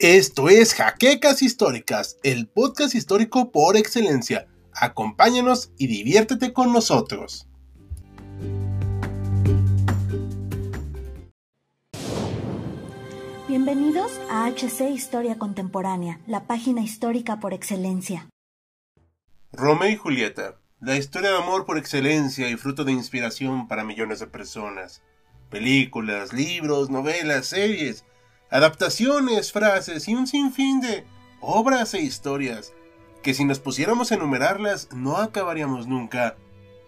Esto es Jaquecas Históricas, el podcast histórico por excelencia. Acompáñanos y diviértete con nosotros. Bienvenidos a HC Historia Contemporánea, la página histórica por excelencia. Romeo y Julieta, la historia de amor por excelencia y fruto de inspiración para millones de personas. Películas, libros, novelas, series, adaptaciones, frases y un sinfín de obras e historias que si nos pusiéramos a enumerarlas no acabaríamos nunca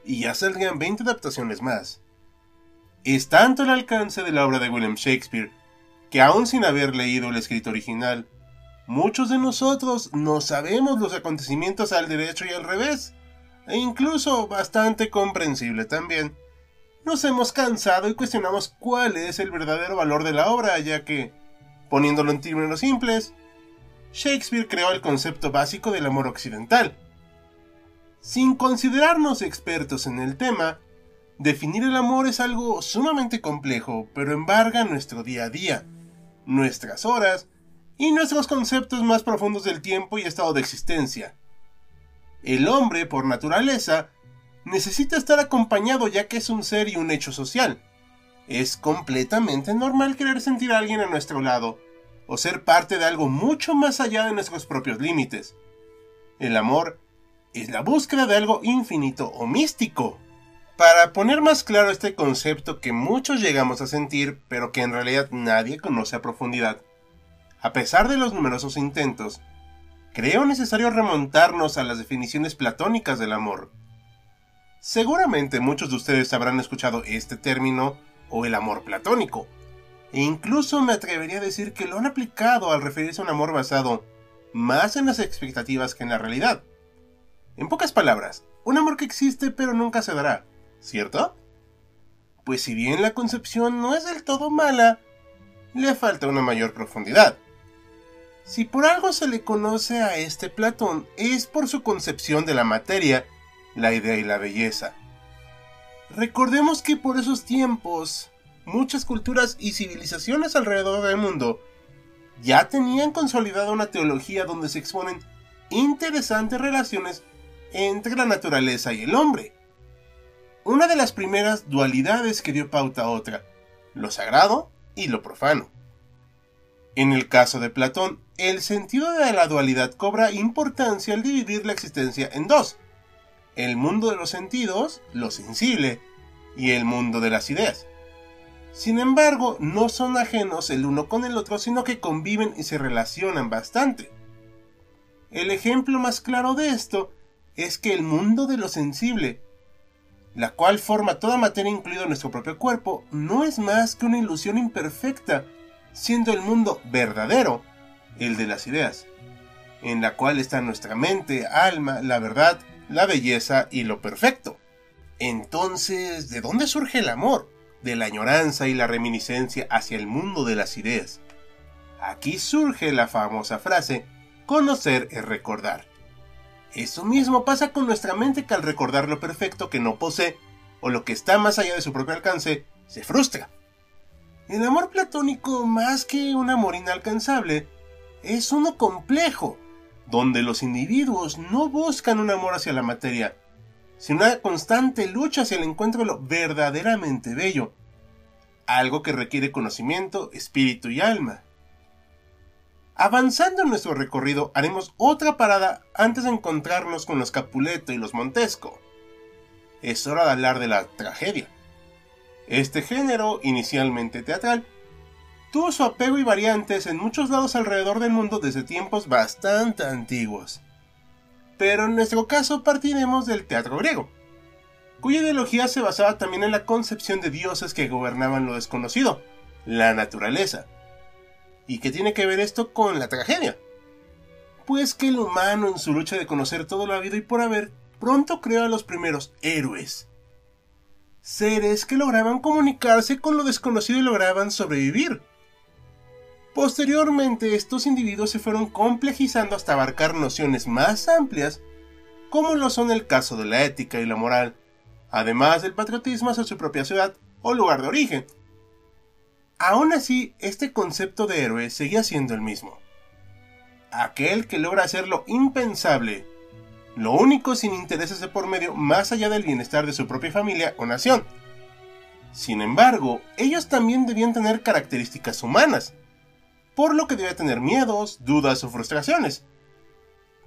y ya saldrían 20 adaptaciones más. Es tanto el alcance de la obra de William Shakespeare que aún sin haber leído el escrito original, muchos de nosotros no sabemos los acontecimientos al derecho y al revés, e incluso bastante comprensible también. Nos hemos cansado y cuestionamos cuál es el verdadero valor de la obra, ya que Poniéndolo en términos simples, Shakespeare creó el concepto básico del amor occidental. Sin considerarnos expertos en el tema, definir el amor es algo sumamente complejo, pero embarga nuestro día a día, nuestras horas y nuestros conceptos más profundos del tiempo y estado de existencia. El hombre, por naturaleza, necesita estar acompañado ya que es un ser y un hecho social. Es completamente normal querer sentir a alguien a nuestro lado, o ser parte de algo mucho más allá de nuestros propios límites. El amor es la búsqueda de algo infinito o místico. Para poner más claro este concepto que muchos llegamos a sentir, pero que en realidad nadie conoce a profundidad, a pesar de los numerosos intentos, creo necesario remontarnos a las definiciones platónicas del amor. Seguramente muchos de ustedes habrán escuchado este término o el amor platónico. E incluso me atrevería a decir que lo han aplicado al referirse a un amor basado más en las expectativas que en la realidad. En pocas palabras, un amor que existe pero nunca se dará, ¿cierto? Pues si bien la concepción no es del todo mala, le falta una mayor profundidad. Si por algo se le conoce a este Platón es por su concepción de la materia, la idea y la belleza. Recordemos que por esos tiempos, muchas culturas y civilizaciones alrededor del mundo ya tenían consolidada una teología donde se exponen interesantes relaciones entre la naturaleza y el hombre. Una de las primeras dualidades que dio pauta a otra, lo sagrado y lo profano. En el caso de Platón, el sentido de la dualidad cobra importancia al dividir la existencia en dos, el mundo de los sentidos, lo sensible, y el mundo de las ideas. Sin embargo, no son ajenos el uno con el otro, sino que conviven y se relacionan bastante. El ejemplo más claro de esto es que el mundo de lo sensible, la cual forma toda materia incluido nuestro propio cuerpo, no es más que una ilusión imperfecta, siendo el mundo verdadero, el de las ideas, en la cual está nuestra mente, alma, la verdad, la belleza y lo perfecto. Entonces, ¿de dónde surge el amor? De la añoranza y la reminiscencia hacia el mundo de las ideas. Aquí surge la famosa frase, conocer es recordar. Eso mismo pasa con nuestra mente que al recordar lo perfecto que no posee, o lo que está más allá de su propio alcance, se frustra. El amor platónico, más que un amor inalcanzable, es uno complejo, donde los individuos no buscan un amor hacia la materia, sino una constante lucha hacia el encuentro de lo verdaderamente bello, algo que requiere conocimiento, espíritu y alma. Avanzando en nuestro recorrido, haremos otra parada antes de encontrarnos con los Capuleto y los Montesco. Es hora de hablar de la tragedia. Este género, inicialmente teatral, tuvo su apego y variantes en muchos lados alrededor del mundo desde tiempos bastante antiguos. Pero en nuestro caso partiremos del teatro griego, cuya ideología se basaba también en la concepción de dioses que gobernaban lo desconocido, la naturaleza. ¿Y qué tiene que ver esto con la tragedia? Pues que el humano en su lucha de conocer todo lo habido y por haber, pronto creó a los primeros héroes. Seres que lograban comunicarse con lo desconocido y lograban sobrevivir. Posteriormente, estos individuos se fueron complejizando hasta abarcar nociones más amplias, como lo son el caso de la ética y la moral, además del patriotismo hacia su propia ciudad o lugar de origen. Aún así, este concepto de héroe seguía siendo el mismo, aquel que logra hacer lo impensable, lo único sin intereses de por medio más allá del bienestar de su propia familia o nación. Sin embargo, ellos también debían tener características humanas, por lo que debía tener miedos, dudas o frustraciones.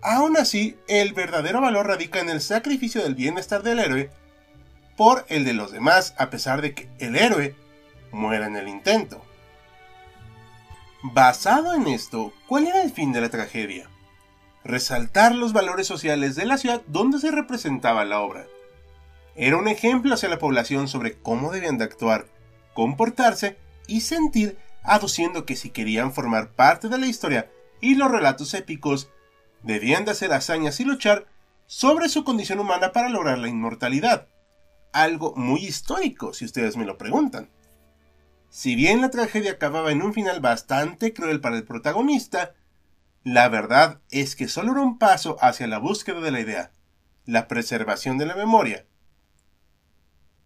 Aún así, el verdadero valor radica en el sacrificio del bienestar del héroe por el de los demás, a pesar de que el héroe muera en el intento. Basado en esto, ¿cuál era el fin de la tragedia? Resaltar los valores sociales de la ciudad donde se representaba la obra. Era un ejemplo hacia la población sobre cómo debían de actuar, comportarse y sentir, aduciendo que si querían formar parte de la historia y los relatos épicos, debían de hacer hazañas y luchar sobre su condición humana para lograr la inmortalidad. Algo muy histórico, si ustedes me lo preguntan. Si bien la tragedia acababa en un final bastante cruel para el protagonista, la verdad es que solo era un paso hacia la búsqueda de la idea, la preservación de la memoria.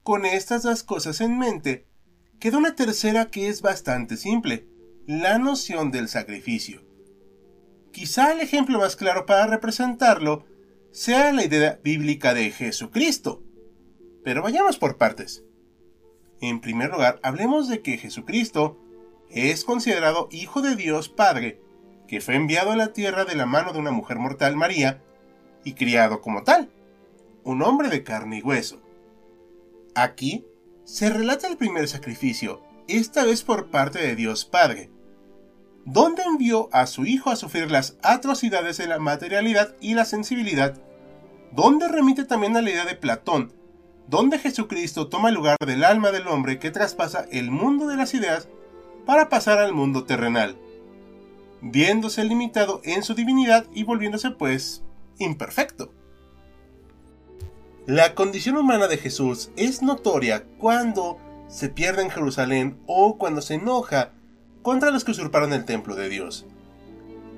Con estas dos cosas en mente, queda una tercera que es bastante simple, la noción del sacrificio. Quizá el ejemplo más claro para representarlo sea la idea bíblica de Jesucristo. Pero vayamos por partes. En primer lugar, hablemos de que Jesucristo es considerado Hijo de Dios Padre, que fue enviado a la tierra de la mano de una mujer mortal, María, y criado como tal, un hombre de carne y hueso. Aquí se relata el primer sacrificio, esta vez por parte de Dios Padre, donde envió a su Hijo a sufrir las atrocidades de la materialidad y la sensibilidad, donde remite también a la idea de Platón, donde Jesucristo toma el lugar del alma del hombre que traspasa el mundo de las ideas para pasar al mundo terrenal, viéndose limitado en su divinidad y volviéndose pues imperfecto. La condición humana de Jesús es notoria cuando se pierde en Jerusalén o cuando se enoja contra los que usurparon el templo de Dios.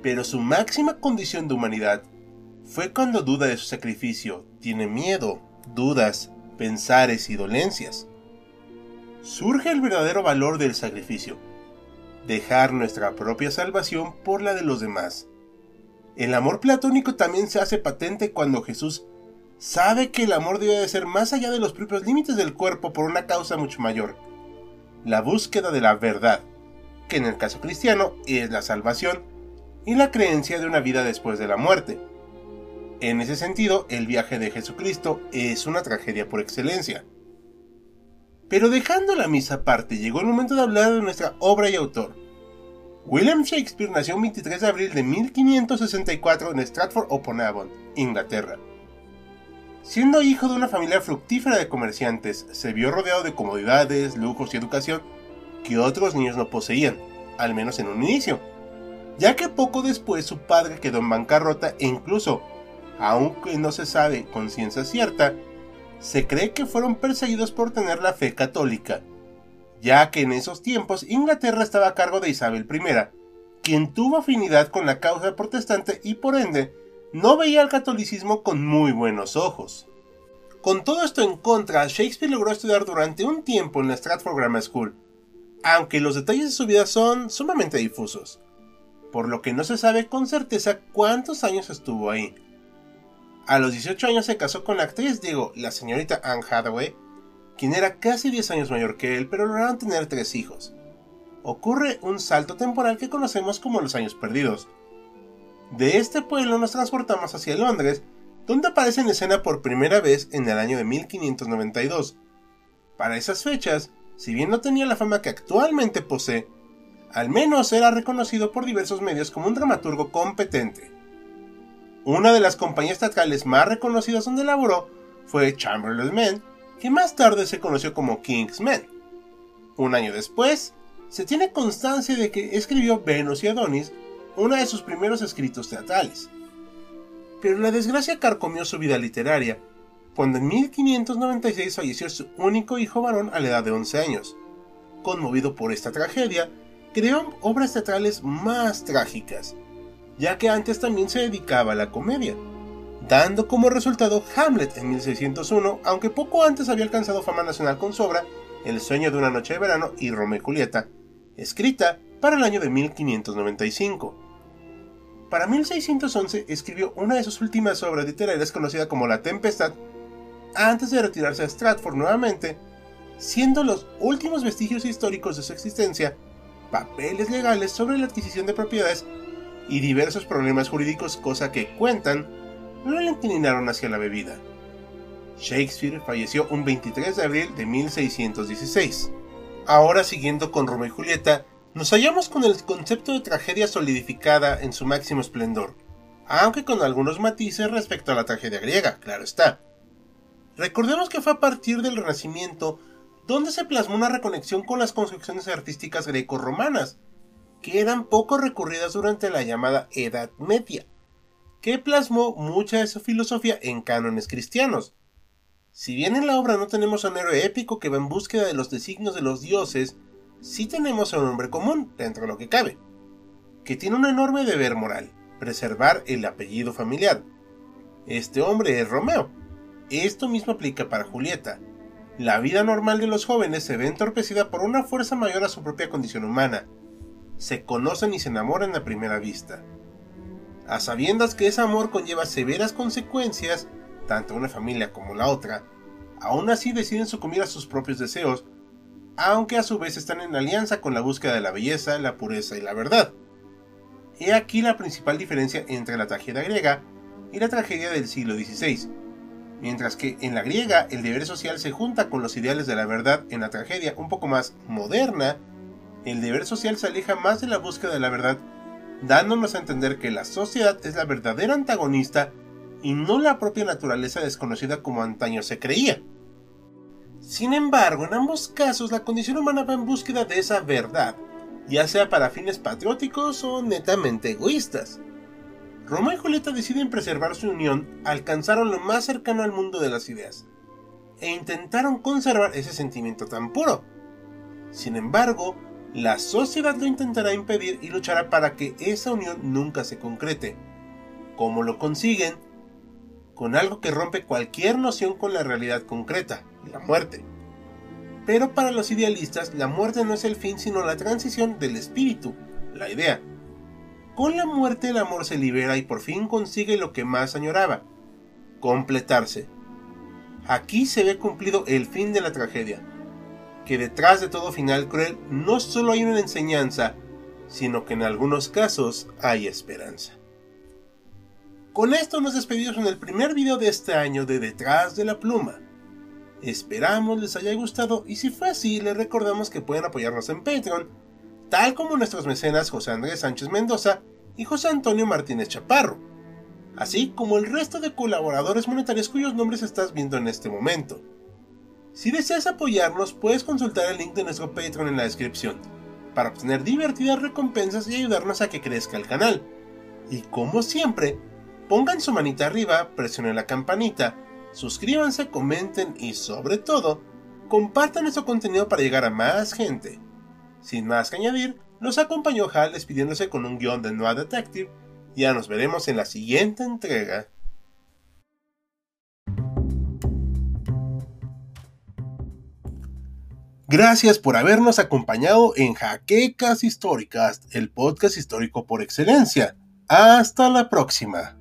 Pero su máxima condición de humanidad fue cuando duda de su sacrificio, tiene miedo, dudas, pensares y dolencias. Surge el verdadero valor del sacrificio, dejar nuestra propia salvación por la de los demás. El amor platónico también se hace patente cuando Jesús sabe que el amor debe de ser más allá de los propios límites del cuerpo por una causa mucho mayor, la búsqueda de la verdad, que en el caso cristiano es la salvación y la creencia de una vida después de la muerte. En ese sentido, el viaje de Jesucristo es una tragedia por excelencia. Pero dejando la misa aparte, llegó el momento de hablar de nuestra obra y autor. William Shakespeare nació el 23 de abril de 1564 en Stratford-upon-Avon, Inglaterra. Siendo hijo de una familia fructífera de comerciantes, se vio rodeado de comodidades, lujos y educación que otros niños no poseían, al menos en un inicio, ya que poco después su padre quedó en bancarrota e incluso aunque no se sabe con ciencia cierta, se cree que fueron perseguidos por tener la fe católica, ya que en esos tiempos Inglaterra estaba a cargo de Isabel I, quien tuvo afinidad con la causa protestante y por ende no veía al catolicismo con muy buenos ojos. Con todo esto en contra, Shakespeare logró estudiar durante un tiempo en la Stratford Grammar School, aunque los detalles de su vida son sumamente difusos, por lo que no se sabe con certeza cuántos años estuvo ahí. A los 18 años se casó con la actriz, digo, la señorita Anne Hathaway, quien era casi 10 años mayor que él, pero lograron tener tres hijos. Ocurre un salto temporal que conocemos como los años perdidos. De este pueblo nos transportamos hacia Londres, donde aparece en escena por primera vez en el año de 1592. Para esas fechas, si bien no tenía la fama que actualmente posee, al menos era reconocido por diversos medios como un dramaturgo competente. Una de las compañías teatrales más reconocidas donde laboró fue Chamberlain Men, que más tarde se conoció como King's Men. Un año después, se tiene constancia de que escribió Venus y Adonis, uno de sus primeros escritos teatrales. Pero la desgracia carcomió su vida literaria, cuando en 1596 falleció su único hijo varón a la edad de 11 años. Conmovido por esta tragedia, creó obras teatrales más trágicas, ya que antes también se dedicaba a la comedia, dando como resultado Hamlet en 1601, aunque poco antes había alcanzado fama nacional con su obra El sueño de una noche de verano y Romeo y Julieta, escrita para el año de 1595. Para 1611 escribió una de sus últimas obras literarias conocida como La Tempestad, antes de retirarse a Stratford nuevamente, siendo los últimos vestigios históricos de su existencia papeles legales sobre la adquisición de propiedades y diversos problemas jurídicos, cosa que cuentan no inclinaron hacia la bebida. Shakespeare falleció un 23 de abril de 1616. Ahora siguiendo con Romeo y Julieta, nos hallamos con el concepto de tragedia solidificada en su máximo esplendor, aunque con algunos matices respecto a la tragedia griega, claro está. Recordemos que fue a partir del Renacimiento donde se plasmó una reconexión con las construcciones artísticas greco-romanas, que eran poco recurridas durante la llamada Edad Media, que plasmó mucha de su filosofía en cánones cristianos. Si bien en la obra no tenemos a un héroe épico que va en búsqueda de los designios de los dioses, sí tenemos a un hombre común, dentro de lo que cabe, que tiene un enorme deber moral, preservar el apellido familiar. Este hombre es Romeo. Esto mismo aplica para Julieta. La vida normal de los jóvenes se ve entorpecida por una fuerza mayor a su propia condición humana. Se conocen y se enamoran a primera vista. A sabiendas que ese amor conlleva severas consecuencias, tanto una familia como la otra, aún así deciden sucumbir a sus propios deseos aunque a su vez están en alianza con la búsqueda de la belleza, la pureza y la verdad. He aquí la principal diferencia entre la tragedia griega y la tragedia del siglo XVI. Mientras que en la griega el deber social se junta con los ideales de la verdad, en la tragedia un poco más moderna, el deber social se aleja más de la búsqueda de la verdad, dándonos a entender que la sociedad es la verdadera antagonista y no la propia naturaleza desconocida como antaño se creía. Sin embargo, en ambos casos la condición humana va en búsqueda de esa verdad, ya sea para fines patrióticos o netamente egoístas. Romeo y Julieta deciden preservar su unión, alcanzaron lo más cercano al mundo de las ideas, e intentaron conservar ese sentimiento tan puro. Sin embargo, la sociedad lo intentará impedir y luchará para que esa unión nunca se concrete. ¿Cómo lo consiguen? Con algo que rompe cualquier noción con la realidad concreta, la muerte. Pero para los idealistas, la muerte no es el fin, sino la transición del espíritu, la idea. Con la muerte el amor se libera y por fin consigue lo que más añoraba, completarse. Aquí se ve cumplido el fin de la tragedia, que detrás de todo final cruel no solo hay una enseñanza, sino que en algunos casos hay esperanza. Con esto nos despedimos en el primer video de este año de Detrás de la Pluma. Esperamos les haya gustado y si fue así les recordamos que pueden apoyarnos en Patreon, tal como nuestros mecenas José Andrés Sánchez Mendoza y José Antonio Martínez Chaparro, así como el resto de colaboradores monetarios cuyos nombres estás viendo en este momento. Si deseas apoyarnos puedes consultar el link de nuestro Patreon en la descripción, para obtener divertidas recompensas y ayudarnos a que crezca el canal. Y como siempre, pongan su manita arriba, presionen la campanita, suscríbanse, comenten y sobre todo, compartan nuestro contenido para llegar a más gente. Sin más que añadir, nos acompañó Hal despidiéndose con un guion de Noah Detective. Ya nos veremos en la siguiente entrega. Gracias por habernos acompañado en Jaquecas Históricas, el podcast histórico por excelencia. Hasta la próxima.